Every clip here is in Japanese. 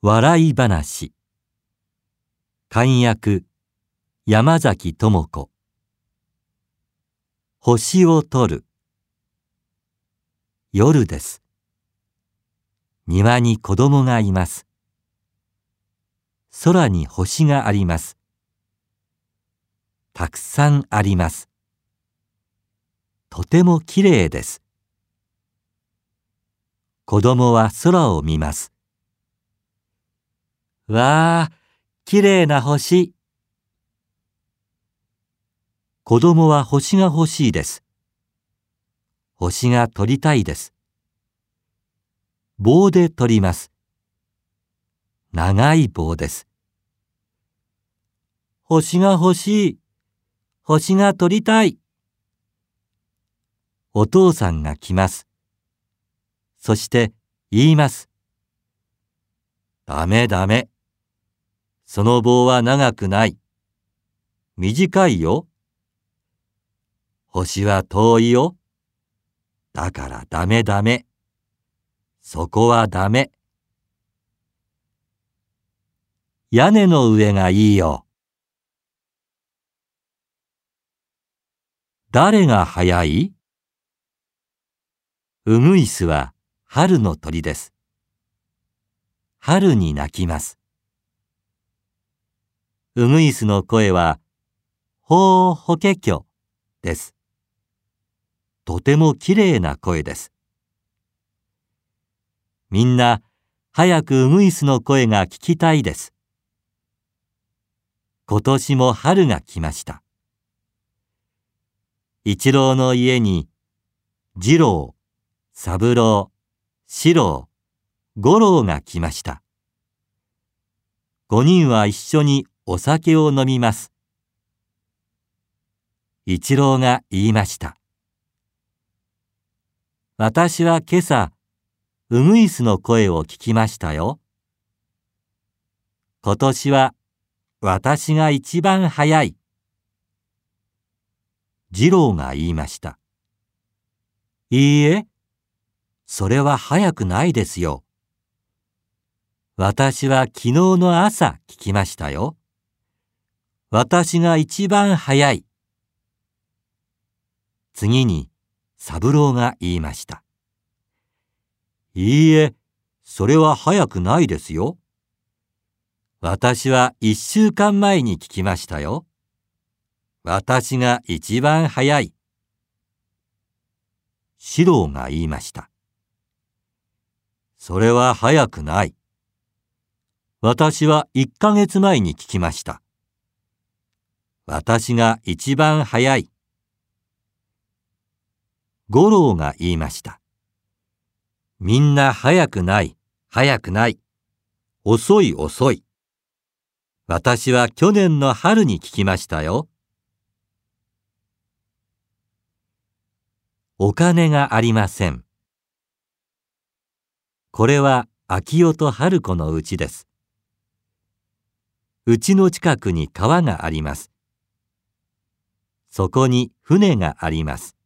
笑い話。漢訳山崎智子。星を取る。夜です。庭に子供がいます。空に星があります。たくさんあります。とてもきれいです。子供は空を見ます。わあ、きれいな星。子供は星が欲しいです。星が取りたいです。棒で取ります。長い棒です。星が欲しい。星が取りたい。お父さんが来ます。そして言います。ダメダメ。その棒は長くない。短いよ。星は遠いよ。だからダメダメ。そこはダメ。屋根の上がいいよ。誰が早い？うぐいすは春の鳥です。春に鳴きます。ウグイスの声は、ほうほけきょです。とてもきれいな声です。みんな、早くウグイスの声が聞きたいです。今年も春が来ました。一郎の家に、次郎、三郎、四郎、五郎が来ました。五人は一緒にお酒を飲みます。一郎が言いました。私は今朝、ウグイスの声を聞きましたよ。今年は私が一番早い。次郎が言いました。いいえ、それは早くないですよ。私は昨日の朝聞きましたよ。私が一番早い。次に、三郎が言いました。いいえ、それは早くないですよ。私は一週間前に聞きましたよ。私が一番早い。四郎が言いました。それは早くない。私は一ヶ月前に聞きました。私が一番早い。五郎が言いました。みんな早くない、早くない。遅い遅い。私は去年の春に聞きましたよ。お金がありません。これは秋代と春子のうちです。うちの近くに川があります。そこに船があります。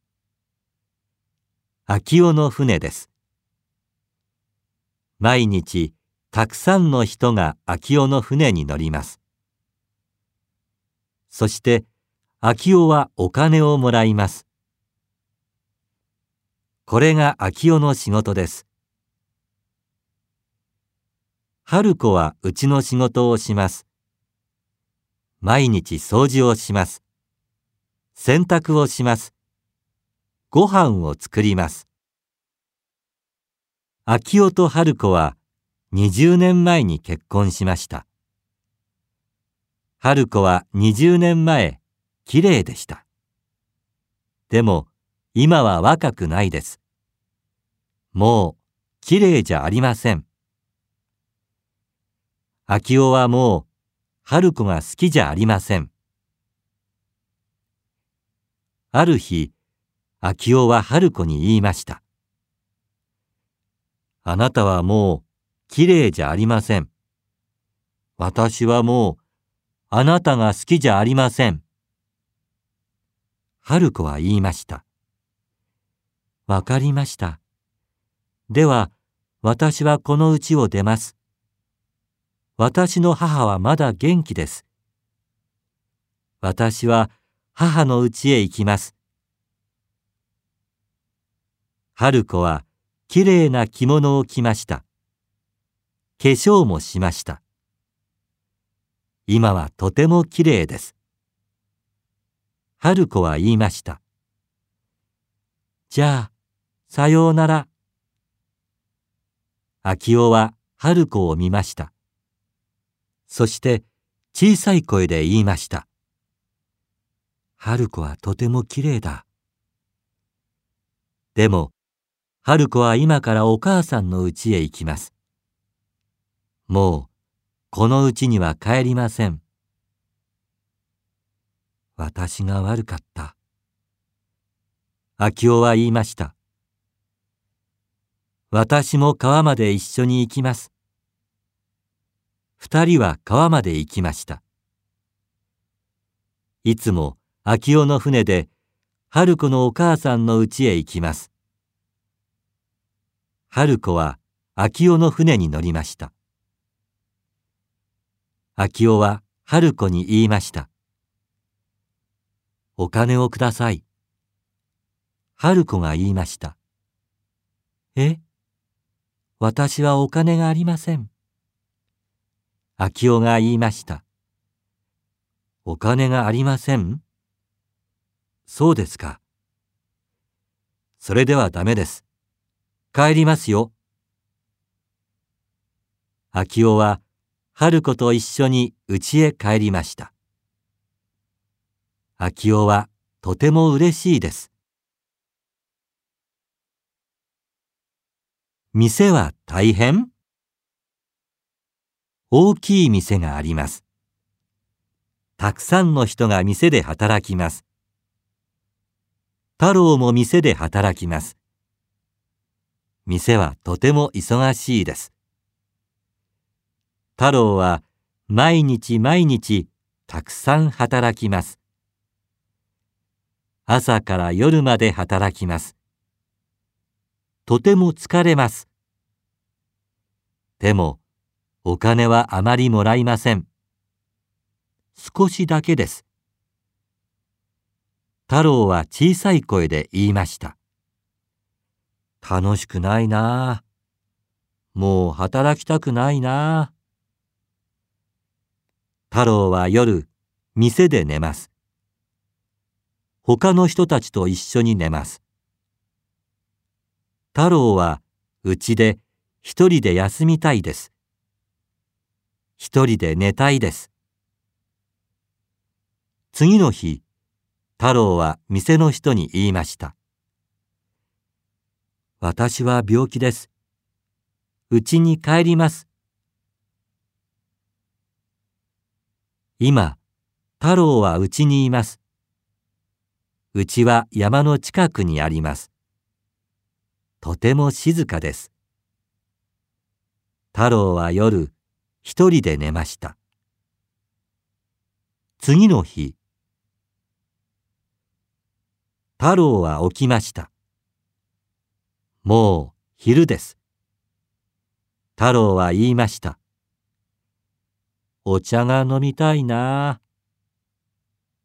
秋代の船です。毎日たくさんの人が秋代の船に乗ります。そして秋代はお金をもらいます。これが秋代の仕事です。春子はうちの仕事をします。毎日掃除をします。洗濯をします。ご飯を作ります。秋代と春子は20年前に結婚しました。春子は20年前、綺麗でした。でも、今は若くないです。もう、綺麗じゃありません。秋代はもう、春子が好きじゃありません。ある日、秋代は春子に言いました。あなたはもう、綺麗じゃありません。私はもう、あなたが好きじゃありません。春子は言いました。わかりました。では、私はこの家を出ます。私の母はまだ元気です。私は母の家へ行きます。春子はきれいな着物を着ました。化粧もしました。今はとてもきれいです。春子は言いました。じゃあ、さようなら。秋夫は春子を見ました。そして小さい声で言いました。春子はとてもきれいだ。でも、春子は今からお母さんの家へ行きます。もう、この家には帰りません。私が悪かった。秋夫は言いました。私も川まで一緒に行きます。二人は川まで行きました。いつも秋夫の船で春子のお母さんの家へ行きます。春子は秋夫の船に乗りました。秋夫は春子に言いました。お金をください。春子が言いました。え？私はお金がありません。秋夫が言いました。お金がありません？そうですか。それではダメです。帰りますよ。秋夫は春子と一緒に家へ帰りました。秋夫はとても嬉しいです。店は大変？大きい店があります。たくさんの人が店で働きます。太郎も店で働きます。店はとても忙しいです。太郎は毎日毎日たくさん働きます。朝から夜まで働きます。とても疲れます。でも、お金はあまりもらいません。少しだけです。太郎は小さい声で言いました。楽しくないなあ。もう働きたくないなあ。太郎は夜、店で寝ます。他の人たちと一緒に寝ます。太郎は家で一人で休みたいです。一人で寝たいです。次の日、太郎は店の人に言いました。私は病気です。家に帰ります。今、太郎は家にいます。家は山の近くにあります。とても静かです。太郎は夜、一人で寝ました。次の日、太郎は起きました。もう昼です。太郎は言いました。お茶が飲みたいな。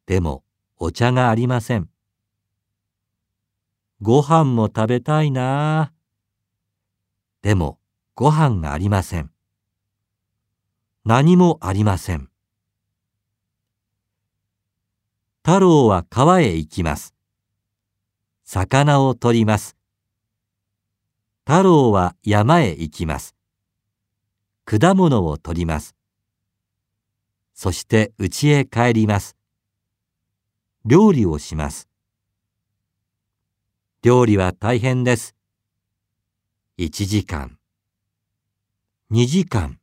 でもお茶がありません。ご飯も食べたいな。でもご飯がありません。何もありません。太郎は川へ行きます。魚を取ります。太郎は山へ行きます。果物を取ります。そして家へ帰ります。料理をします。料理は大変です。1時間、2時間。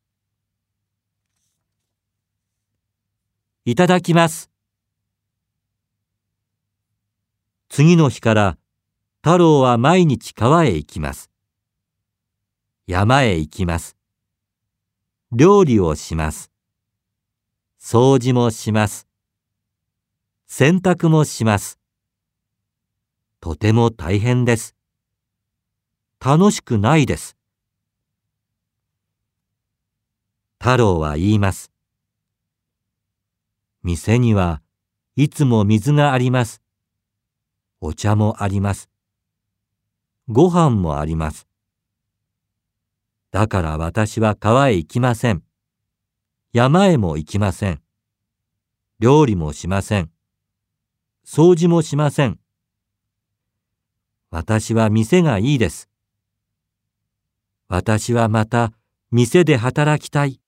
いただきます。次の日から太郎は毎日川へ行きます。山へ行きます。料理をします。掃除もします。洗濯もします。とても大変です。楽しくないです。太郎は言います。店にはいつも水があります。お茶もあります。ご飯もあります。だから私は川へ行きません。山へも行きません。料理もしません。掃除もしません。私は店がいいです。私はまた店で働きたい。